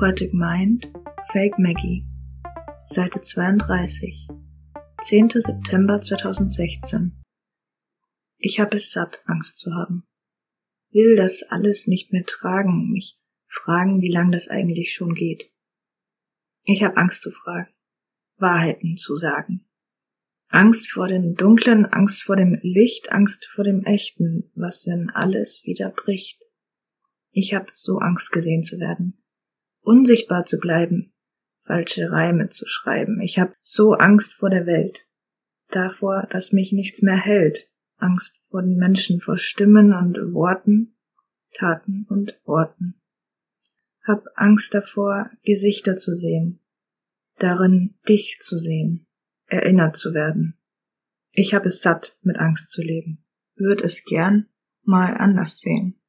Unfreudig meint, Fake Maggie. Seite 32. 10. September 2016. Ich habe es satt, Angst zu haben. Will das alles nicht mehr tragen, mich fragen, wie lang das eigentlich schon geht. Ich habe Angst zu fragen, Wahrheiten zu sagen. Angst vor dem Dunklen, Angst vor dem Licht, Angst vor dem Echten, was wenn alles wieder bricht. Ich habe so Angst gesehen zu werden, unsichtbar zu bleiben, falsche Reime zu schreiben. Ich habe so Angst vor der Welt, davor, dass mich nichts mehr hält, Angst vor den Menschen, vor Stimmen und Worten, Taten und Worten. Hab Angst davor, Gesichter zu sehen, darin dich zu sehen, erinnert zu werden. Ich hab es satt, mit Angst zu leben, würd es gern mal anders sehen.